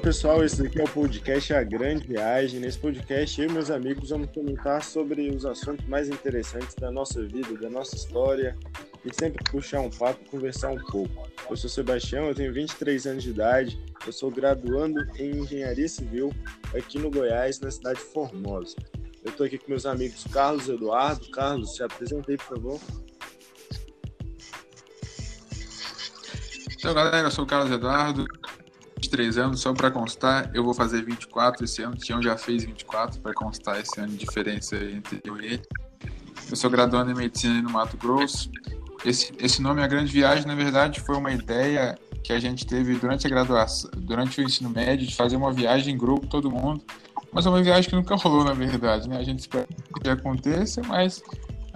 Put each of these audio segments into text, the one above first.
pessoal, esse aqui é o podcast A Grande Viagem. Nesse podcast, eu e meus amigos vamos comentar sobre os assuntos mais interessantes da nossa vida, da nossa história e sempre puxar um papo, conversar um pouco. Eu sou Sebastião, eu tenho 23 anos de idade, eu sou graduando em Engenharia Civil aqui no Goiás, na cidade de Formosa. Eu estou aqui com meus amigos Carlos Eduardo. Carlos, se apresentei, por favor. Então, galera, eu sou o Carlos Eduardo, 23 anos, só para constar, eu vou fazer 24 esse ano. O Tião já fez 24, para constar esse ano de diferença entre eu e ele. Eu sou graduando em medicina no Mato Grosso. Esse, esse nome A Grande Viagem, na verdade, foi uma ideia que a gente teve durante a graduação, durante o ensino médio, de fazer uma viagem em grupo, todo mundo. Mas é uma viagem que nunca rolou, na verdade, né? A gente espera que aconteça, mas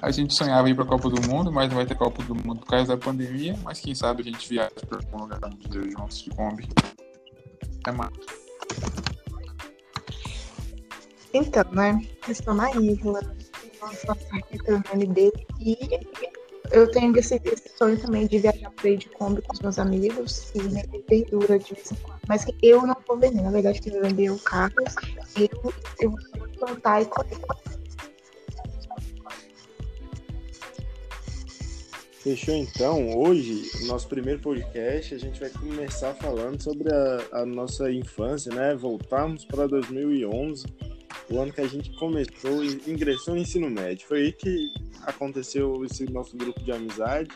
a gente sonhava ir para a Copa do Mundo, mas não vai ter Copa do Mundo por causa da pandemia. Mas quem sabe a gente viaja para algum lugar de juntos de Kombi. É. Então, né? Eu sou na Isla, nossa nome dele, e eu tenho esse, esse, sonho também de viajar por aí de Kombi com os meus amigos e vender verdura de vez em quando. Mas eu não vou vender, na verdade, que eu vender o Carlos, eu, eu vou plantar e colher. Fechou então. Hoje, no nosso primeiro podcast, a gente vai começar falando sobre a, a nossa infância, né? Voltarmos para 2011, o ano que a gente começou e ingressou no ensino médio. Foi aí que aconteceu esse nosso grupo de amizade.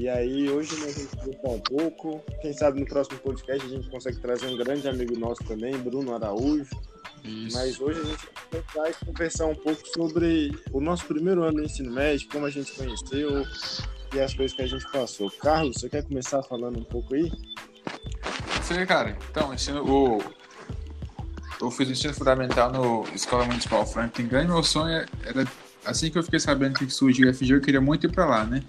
E aí, hoje nós vamos conversar um pouco. Quem sabe no próximo podcast a gente consegue trazer um grande amigo nosso também, Bruno Araújo isso. Mas hoje a gente vai conversar um pouco sobre o nosso primeiro ano no ensino médio, como a gente conheceu e as coisas que a gente passou. Carlos, você quer começar falando um pouco aí? Sim, cara. Então, ensino, o, eu fiz o ensino fundamental no Escola Municipal Franklin Grande. Meu sonho era, assim que eu fiquei sabendo que surgiu o FG, eu queria muito ir pra lá, né?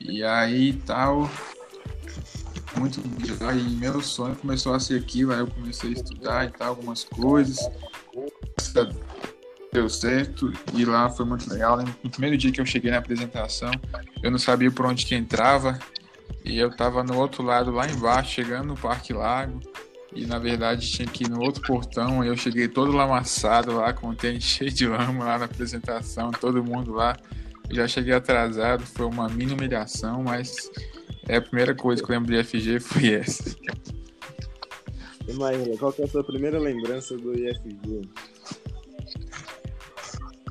E aí tal, muito aí meu sonho começou a ser aquilo, aí eu comecei a estudar e tal, algumas coisas. Deu certo e lá foi muito legal. No primeiro dia que eu cheguei na apresentação, eu não sabia por onde que entrava e eu tava no outro lado, lá embaixo, chegando no Parque Lago. E na verdade tinha que ir no outro portão. Eu cheguei todo lamaçado lá, com o tênis cheio de lama lá na apresentação, todo mundo lá. já cheguei atrasado, foi uma mini humilhação, mas é a primeira coisa que eu lembro de FG foi essa. E Maíra, qual que é a sua primeira lembrança do IFG?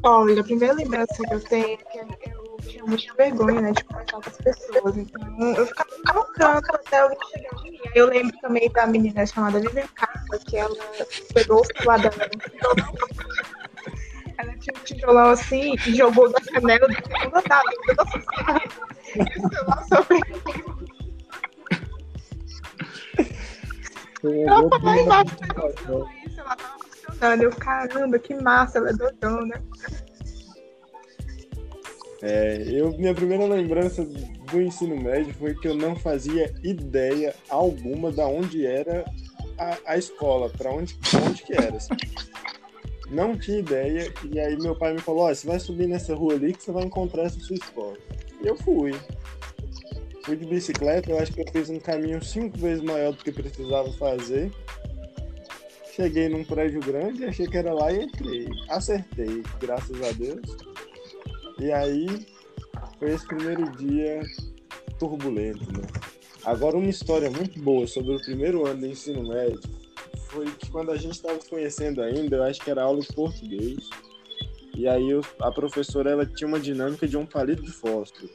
Olha, a primeira lembrança que eu tenho é que eu tinha muita vergonha, né, de conversar com as pessoas. Então, eu ficava colocando até alguém chegar de mim. Eu lembro também da menina chamada Vivian Carla, que ela pegou o celular dela ela tinha um tijolão assim e jogou da janela do segundo andar. E o celular ela tava lá embaixo tava funcionando. Eu, caramba, que massa, ela é doidona. É, eu, minha primeira lembrança do ensino médio foi que eu não fazia ideia alguma da onde era a, a escola, para onde, onde que era. Assim. Não tinha ideia, e aí meu pai me falou, ó, você vai subir nessa rua ali que você vai encontrar essa sua escola. E eu fui. Fui de bicicleta, eu acho que eu fiz um caminho cinco vezes maior do que precisava fazer. Cheguei num prédio grande, achei que era lá e entrei. Acertei, graças a Deus. E aí foi esse primeiro dia turbulento, né? Agora uma história muito boa sobre o primeiro ano do ensino médio foi que quando a gente estava conhecendo ainda, eu acho que era aula de português. E aí a professora ela tinha uma dinâmica de um palito de fósforo.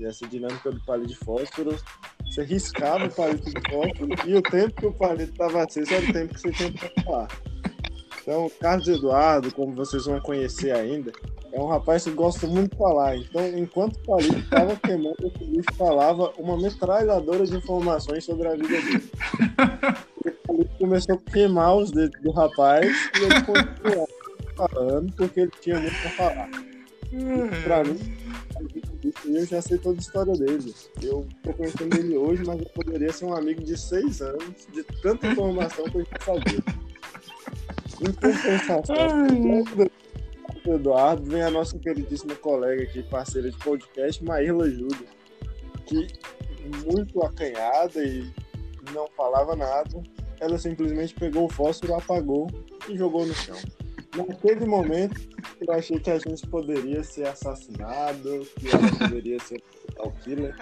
Essa dinâmica do palito de fósforo, você riscava o palito de fósforo e o tempo que o palito estava aceso era o tempo que você tinha que falar. Então, Carlos Eduardo, como vocês vão conhecer ainda, é um rapaz que gosta muito de falar. Então, enquanto o palito estava queimando, o falava uma metralhadora de informações sobre a vida dele. O palito começou a queimar os dedos do rapaz e ele continuou falando porque ele tinha muito para falar. Para mim, eu já sei toda a história dele. Eu tô conhecendo ele hoje, mas eu poderia ser um amigo de seis anos, de tanta informação que eu sabia. Em compensação, Eduardo, vem a nossa queridíssima colega aqui, parceira de podcast, Maíla Júlia, que muito acanhada e não falava nada, ela simplesmente pegou o fósforo, apagou e jogou no chão. Naquele momento, eu achei que a gente poderia ser assassinado, que ela poderia ser um killer,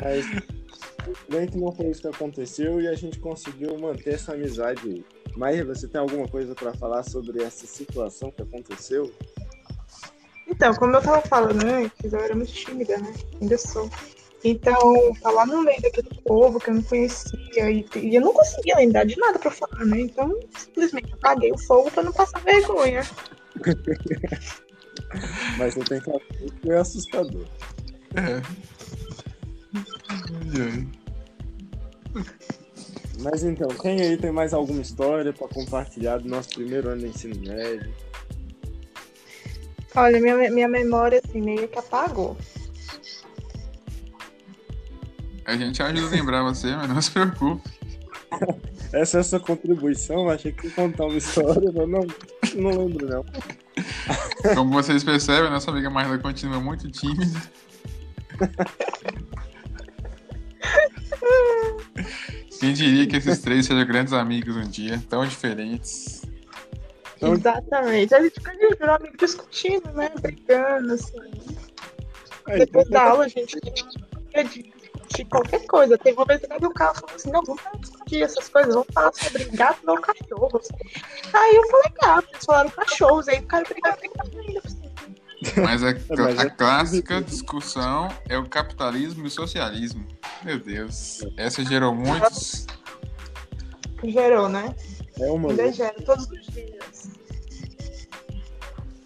mas bem que não foi isso que aconteceu e a gente conseguiu manter essa amizade aí. Você tem alguma coisa para falar sobre essa situação que aconteceu? Então, como eu tava falando antes, eu era muito tímida, né? Ainda sou. Então, lá no meio daquele povo que eu não conhecia e, e eu não conseguia lembrar de nada pra falar, né? Então, simplesmente apaguei o fogo pra não passar vergonha. Mas você tem que falar que foi assustador. É. Mas então, quem aí tem mais alguma história pra compartilhar do nosso primeiro ano de ensino médio? Olha, minha, minha memória, assim, meio que apagou. A gente ajuda a lembrar você, mas não se preocupe. Essa é a sua contribuição? Achei que ia contar uma história, mas não, não lembro não. Como vocês percebem, nossa amiga Marla continua muito tímida. Quem diria que esses três sejam grandes amigos um dia, tão diferentes. Então- Exatamente. A gente fica de virou amigo discutindo, né? Brigando, assim. É, Depois então, da aula, a gente discutir qualquer coisa. Teve uma vez que o cara falou assim, não, vamos discutir essas coisas, vamos falar sobre gato ou cachorros. Aí eu falei gato, eles falaram cachorros, aí o cara brigava, ainda. assim. Mas a, mas a é- clássica discussão é o capitalismo e o socialismo. Meu Deus. Essa gerou muitos. Gerou, né? É uma Ainda gera todos os dias.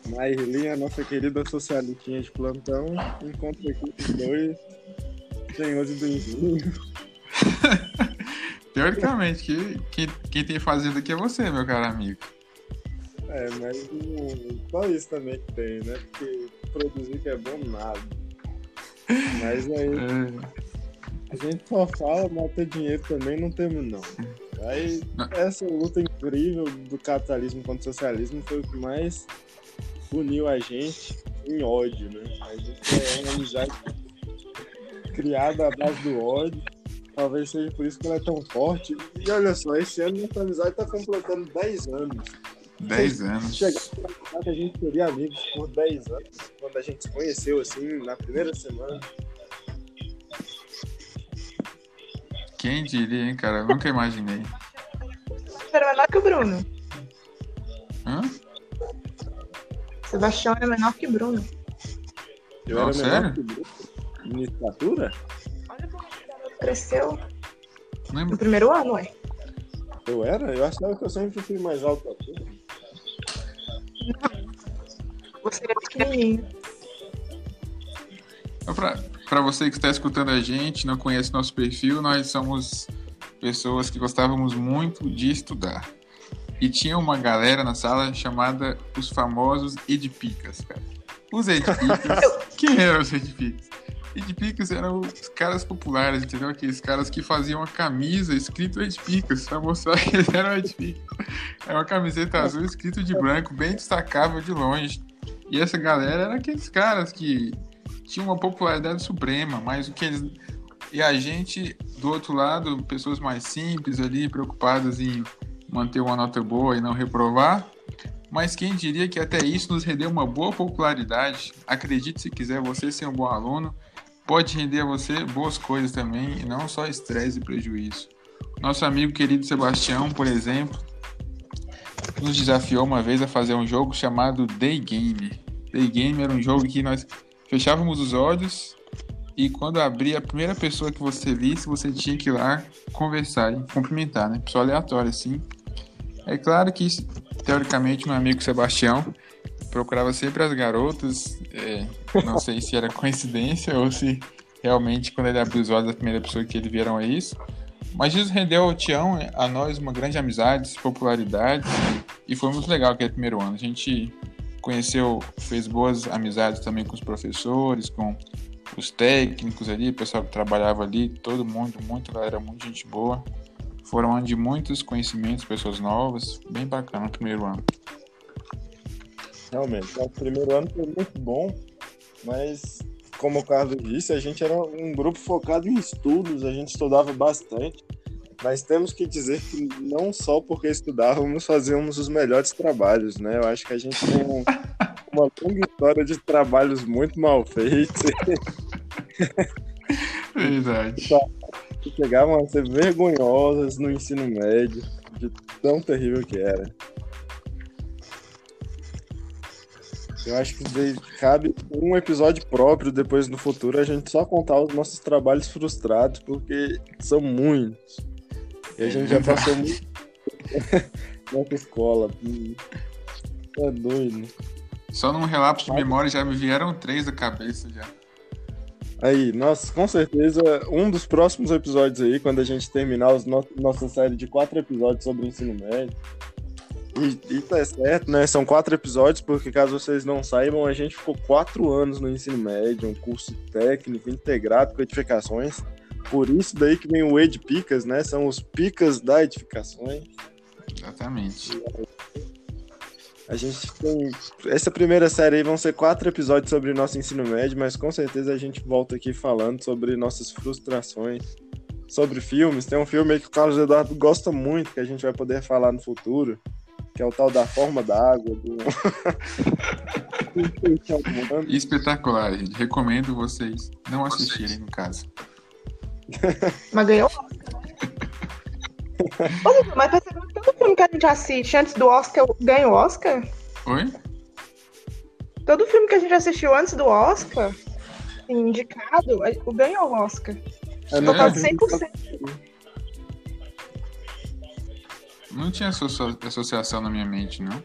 Mairlinha, nossa querida socialistinha de plantão, encontra aqui os dois senhores do engenho. Teoricamente, que, quem, quem tem fazenda aqui é você, meu caro amigo. É, mas só isso também que tem, né? Porque produzir que é bom nada. Mas aí É, a gente só fala, mas ter dinheiro também não temos não. Aí essa luta incrível do capitalismo contra o socialismo foi o que mais uniu a gente em ódio, né? A gente é uma amizade criada à base do ódio. Talvez seja por isso que ela é tão forte. E olha só, esse ano nossa amizade tá completando 10 anos. 10 anos. Chegar que a gente seria amigos por 10 anos, quando a gente se conheceu assim, na primeira semana. Quem diria, hein, cara? Eu nunca imaginei. Você era menor que o Bruno. Hã? Sebastião era menor que o Bruno. Eu Não, era sério? menor que o Bruno. Em estatura? Olha como esse garoto cresceu Não no lembro. primeiro ano, ué. Eu era? Eu achava que eu sempre fui mais alto que tu. Você era pequenininho. Então, pra, pra você que está escutando a gente, não conhece nosso perfil, nós somos pessoas que gostávamos muito de estudar. E tinha uma galera na sala chamada os famosos Edpicas, cara. Os Edpicas. quem eram os Edpicas? Edpicas eram os caras populares, entendeu? Aqueles caras que faziam uma camisa escrito Edpicas, pra mostrar que eles eram Edpicas. É uma camiseta azul escrito de branco, bem destacável de longe. E essa galera era aqueles caras que tinham uma popularidade suprema, mas o que eles. E a gente, do outro lado, pessoas mais simples ali, preocupadas em manter uma nota boa e não reprovar. Mas quem diria que até isso nos rendeu uma boa popularidade? Acredite se quiser, você ser um bom aluno pode render a você boas coisas também, e não só estresse e prejuízo. Nosso amigo querido Sebastião, por exemplo, nos desafiou uma vez a fazer um jogo chamado Day Game. Day Game era um jogo que nós fechávamos os olhos e quando abria a primeira pessoa que você visse, você tinha que ir lá conversar e cumprimentar, né? Pessoa aleatória, assim. É claro que, teoricamente, meu amigo Sebastião procurava sempre as garotas. é, não sei se era coincidência ou se realmente, quando ele abriu os olhos, a primeira pessoa que ele viram é isso. Mas isso rendeu ao Tião, a nós, uma grande amizade, popularidade. E foi muito legal aquele primeiro ano. A gente conheceu, fez boas amizades também com os professores, com os técnicos ali, o pessoal que trabalhava ali, todo mundo, muita galera, muita gente boa. Foram um ano de muitos conhecimentos, pessoas novas, bem bacana o primeiro ano. Realmente, o primeiro ano foi muito bom, mas como o Carlos disse, a gente era um grupo focado em estudos, a gente estudava bastante. Mas temos que dizer que não só porque estudávamos fazíamos os melhores trabalhos, né? Eu acho que a gente tem um, uma longa história de trabalhos muito mal feitos. Verdade. que chegavam a ser vergonhosas no ensino médio, de tão terrível que era. Eu acho que cabe um episódio próprio depois no futuro a gente só contar os nossos trabalhos frustrados, porque são muitos. E a gente já passou muito nessa escola. É doido. Só num relapso de memória já me vieram três da cabeça já. Aí, nós, com certeza, um dos próximos episódios aí, quando a gente terminar os no nossa série de quatro episódios sobre o ensino médio. E, e tá certo, né? São quatro episódios, porque caso vocês não saibam, a gente ficou quatro anos no ensino médio, um curso técnico integrado com edificações. Por isso daí que vem o Ed Picas, né? São os picas da edificações. Exatamente. A gente tem. Essa primeira série aí vão ser quatro episódios sobre nosso ensino médio, mas com certeza a gente volta aqui falando sobre nossas frustrações, sobre filmes. Tem um filme aí que o Carlos Eduardo gosta muito, que a gente vai poder falar no futuro, que é o tal da forma da água. Do... Espetacular, gente. Recomendo vocês não assistirem, no caso. Mas ganhou Ô, mas percebeu que todo filme que a gente assiste antes do Oscar ganha o Oscar? Oi? Todo filme que a gente assistiu antes do Oscar, indicado, ganha o Oscar. É, Total de 100%. Não tinha associação na minha mente, não.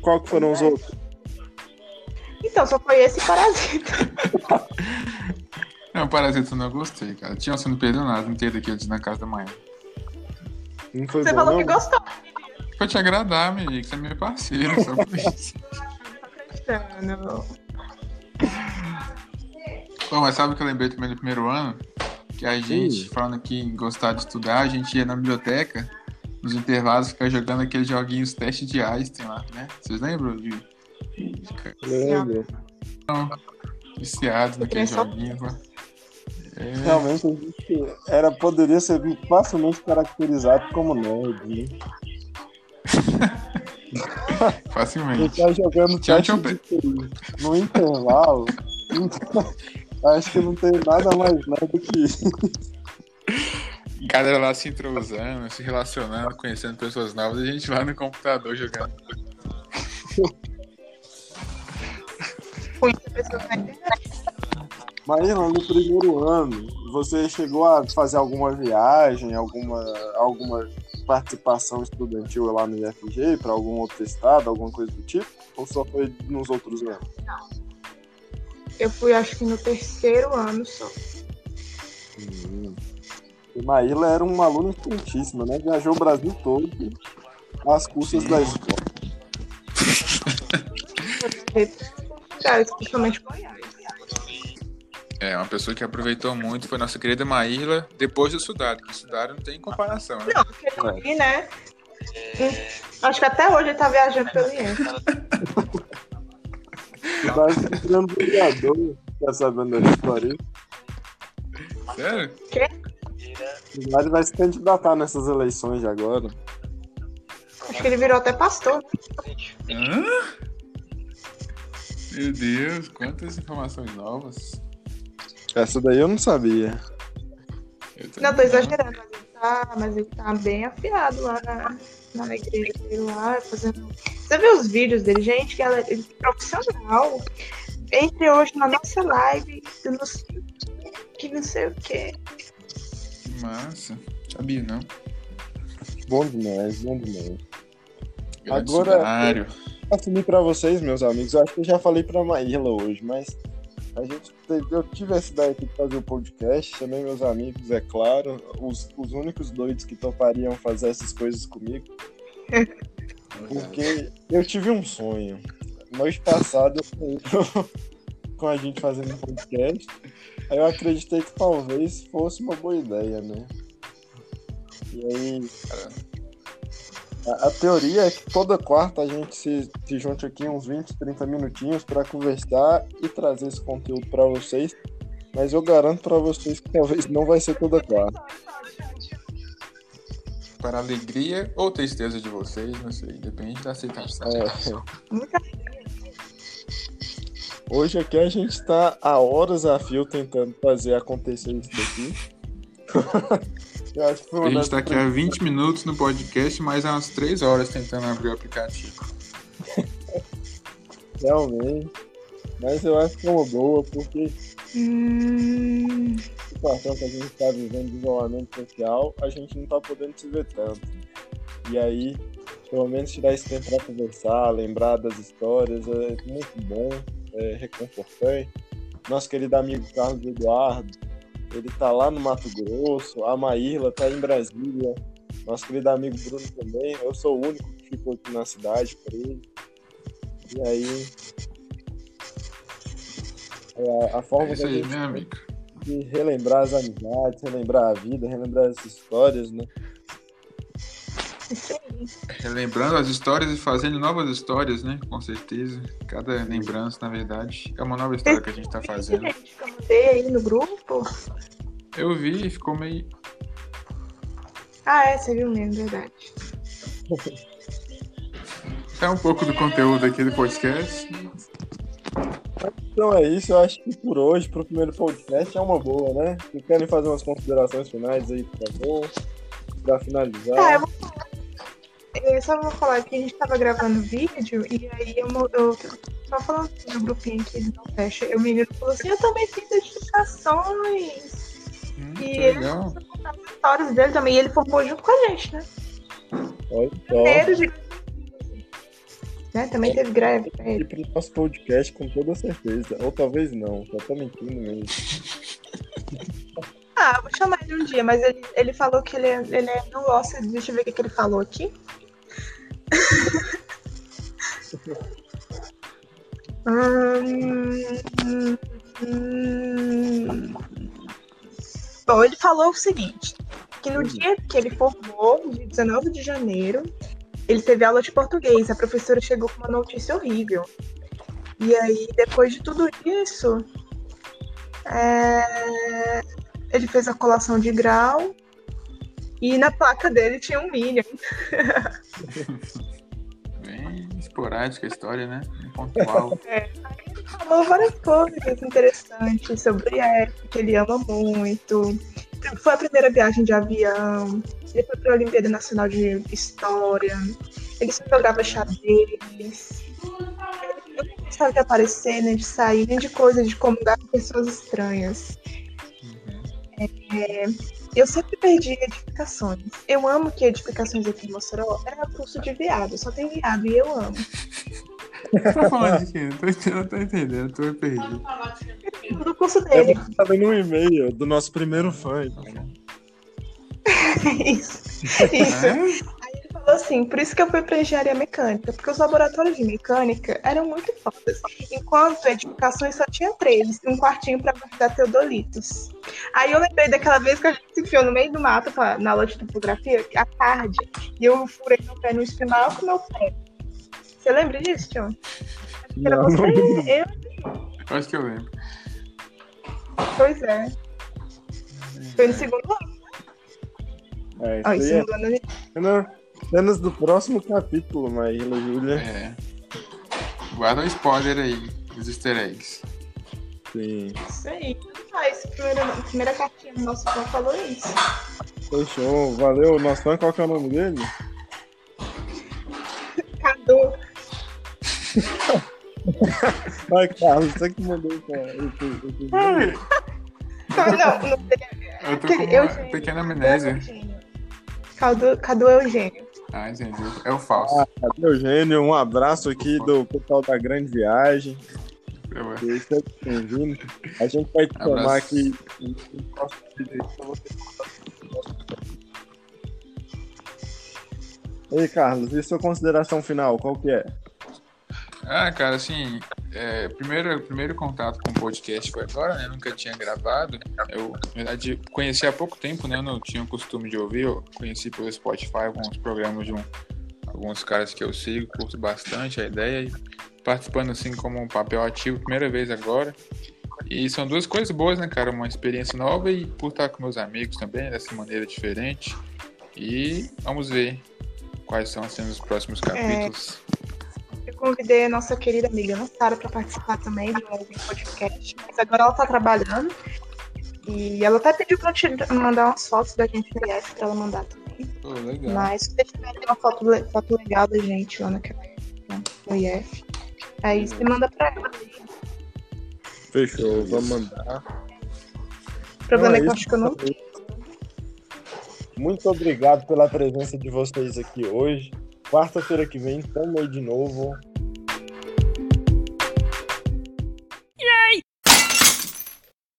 Qual que foram os é. outros? Então, só foi esse Parasita. não, Parasita eu não gostei, cara. Tinha você não perdeu nada inteiro aqui antes na casa da manhã. Não foi você bom, falou não? que gostou. Foi te agradar, amigo. Você é meu parceiro, só por isso. Não. Bom, mas sabe o que eu lembrei também no primeiro ano? Que a gente, falando aqui em gostar de estudar, a gente ia na biblioteca, nos intervalos, ficar jogando aqueles joguinhos teste de Einstein lá, né? Vocês lembram de. Lembro. Viciados naqueles joguinhos lá. É... Realmente a gente era, poderia ser facilmente caracterizado como nerd. Né? Facilmente. Ele tá jogando tchau, tchau, no intervalo. Acho que não tem nada mais do que isso. Galera lá se entrosando, se relacionando, conhecendo pessoas novas, e a gente lá no computador jogando. Marina, no primeiro ano, você chegou a fazer alguma viagem, alguma, alguma participação estudantil lá no IFG para algum outro estado, alguma coisa do tipo? Ou só foi nos outros anos? Não. Eu fui, acho que no terceiro ano só. Hum. Maíla era uma aluna importantíssima, né? Viajou o Brasil todo às custas Sim. da escola. Cara, especialmente Goiás. É, uma pessoa que aproveitou muito foi nossa querida Maíla, depois do Sudado, que o Sudado não tem comparação, né? Não, porque eu vi, né? Acho que até hoje ele tá viajando pelo IEM. Tá vereador, tá sabendo da história? Sério? Quê? Ele vai se candidatar nessas eleições de agora. Acho que ele virou até pastor. Hã? Meu Deus, quantas informações novas. Essa daí eu não sabia. Eu não, tô exagerando, mas ele tá, mas ele tá bem afiado lá na, na igreja dele lá, fazendo. Você vê os vídeos dele, gente, galera, ele é profissional. Entre hoje na nossa live, não que não sei o que. Massa, sabia não. Bom demais, bom demais. Grande Agora, eu assumi para vocês, meus amigos. Eu acho que eu já falei para Maíla hoje, mas a gente eu tive essa ideia aqui de fazer o um podcast, chamei meus amigos, é claro, os, os únicos doidos que topariam fazer essas coisas comigo. Porque eu tive um sonho. Noite passada eu com a gente fazendo um podcast. Aí eu acreditei que talvez fosse uma boa ideia, né? E aí, a, a, teoria é que toda quarta a gente se, se junte aqui uns 20, 30 minutinhos para conversar e trazer esse conteúdo para vocês. Mas eu garanto para vocês que talvez não vai ser toda quarta. para alegria ou tristeza de vocês, não sei, depende da aceitação. É. Hoje aqui a gente está a horas a fio tentando fazer acontecer isso daqui. A gente das tá aqui há 20 minutos no podcast, mas há umas 3 horas tentando abrir o aplicativo. realmente. Mas eu acho que é uma boa, porque Hum, a situação que a gente está vivendo de isolamento social, a gente não está podendo se ver tanto. E aí, pelo menos tirar esse tempo para conversar, lembrar das histórias, é muito bom, é reconfortante. Nosso querido amigo Carlos Eduardo, ele tá lá no Mato Grosso, a Maíla tá em Brasília, nosso querido amigo Bruno também, eu sou o único que ficou aqui na cidade por ele. E aí. É a, a forma É isso que a aí, amigo. de relembrar as amizades, relembrar a vida, relembrar as histórias, né? isso. Relembrando as histórias e fazendo novas histórias, né? Com certeza. Cada lembrança, na verdade, é uma nova história que a gente tá fazendo. Eu mandei aí no grupo. Eu vi e ficou meio. Ah, é, você viu mesmo, verdade. É um pouco do conteúdo aqui do podcast. Então é isso, eu acho que por hoje, pro primeiro podcast, é uma boa, né? Se querem fazer umas considerações finais aí, por favor, pra finalizar. Ah, eu vou falar. Eu só vou falar que a gente tava gravando vídeo e aí eu, eu só falando no grupinho aqui do não fecha. E o menino falou assim, eu também fiz edificações. Hum, E ele legal. começou a contar as histórias dele também. E ele formou junto com a gente, né? Olha. Primeiro de né? Também teve greve pra ele. pro nosso podcast, com toda certeza. Ou talvez não, só tô mentindo mesmo. Ah, eu vou chamar ele um dia, mas ele, ele falou que ele, ele não gosta. Deixa eu ver o que, que ele falou aqui. Hum, hum. Bom, ele falou o seguinte: que no dia que ele formou, dia 19 de janeiro, ele teve aula de português. A professora chegou com uma notícia horrível. E aí, depois de tudo isso, é, ele fez a colação de grau e na placa dele tinha um Minion. Bem esporádica a história, né? Pontual. Ele falou várias coisas interessantes sobre a época que ele ama muito. Foi a primeira viagem de avião. Ele foi para a Olimpíada Nacional de História. Ele só jogava xadrez. Ele não gostava de aparecer, nem de sair, nem de coisas de comungar com pessoas estranhas. Uhum. Eu sempre perdi edificações. Eu amo que edificações aqui em Mossoró era curso de viado, só tem viado e eu amo. Tá falando de quê? Não tô entendendo, tô entendendo, tô perdido. Do curso É dele. porque tava no e-mail do nosso primeiro fã. então. Isso. Isso. É? Assim, por isso que eu fui pra engenharia mecânica, porque os laboratórios de mecânica eram muito fodas. Enquanto edificações só tinha três, e um quartinho pra guardar teodolitos. Aí eu lembrei daquela vez que a gente se enfiou no meio do mato pra- na aula de topografia, à tarde, e eu furei meu pé no espinal com meu pé. Você lembra disso, que era Não, você, não lembro. eu, Acho que eu lembro. pois é. Foi no segundo ano. É, Ó, em isso aí é segundo ano cena- cenas do próximo capítulo, Maíla Júlia. É. Guarda o spoiler aí, os easter eggs. Sim. Isso aí. Ah, esse primeiro, a primeira cartinha do nosso fã falou isso. Fechou. Valeu. Nosso fã, qual que é o nome dele? Cadu. Ai, Carlos, você que mandou esse- esse- esse- Não, não, não. Eu tô com uma Eugênio. pequena amnésia. Cadu, Cadu Eugênio. Ah, entendi. É o falso. Ah, cadê Eugênio? Um abraço aqui do pessoal da Grande Viagem. Que Seja bem-vindo. A gente vai te Abraço. chamar aqui no próximo vídeo pra você E aí, Carlos, e sua consideração final? Qual que é? Ah, cara, assim, é, primeiro, primeiro contato com o podcast foi agora, né? Nunca tinha gravado. Eu, na verdade, conheci há pouco tempo, né? Eu não tinha o costume de ouvir. Eu conheci pelo Spotify alguns programas de um, alguns caras que eu sigo, curto bastante a ideia. E participando, assim, como um papel ativo, primeira vez agora. E são duas coisas boas, né, cara? Uma experiência nova e por estar com meus amigos também, dessa maneira diferente. E vamos ver quais são sendo os próximos capítulos. Eu convidei a nossa querida amiga Ana Sara para participar também um podcast, mas agora ela tá trabalhando. E ela até pediu pra eu te mandar umas fotos da gente no IF pra ela mandar também. Pô, legal. Mas se tiverem uma foto, foto legal da gente lá naquela, no IF, aí você manda pra ela. Fechou, vou mandar. O problema Não, é que eu isso acho que eu não Muito obrigado pela presença de vocês aqui hoje. Quarta-feira que vem, tamo aí de novo.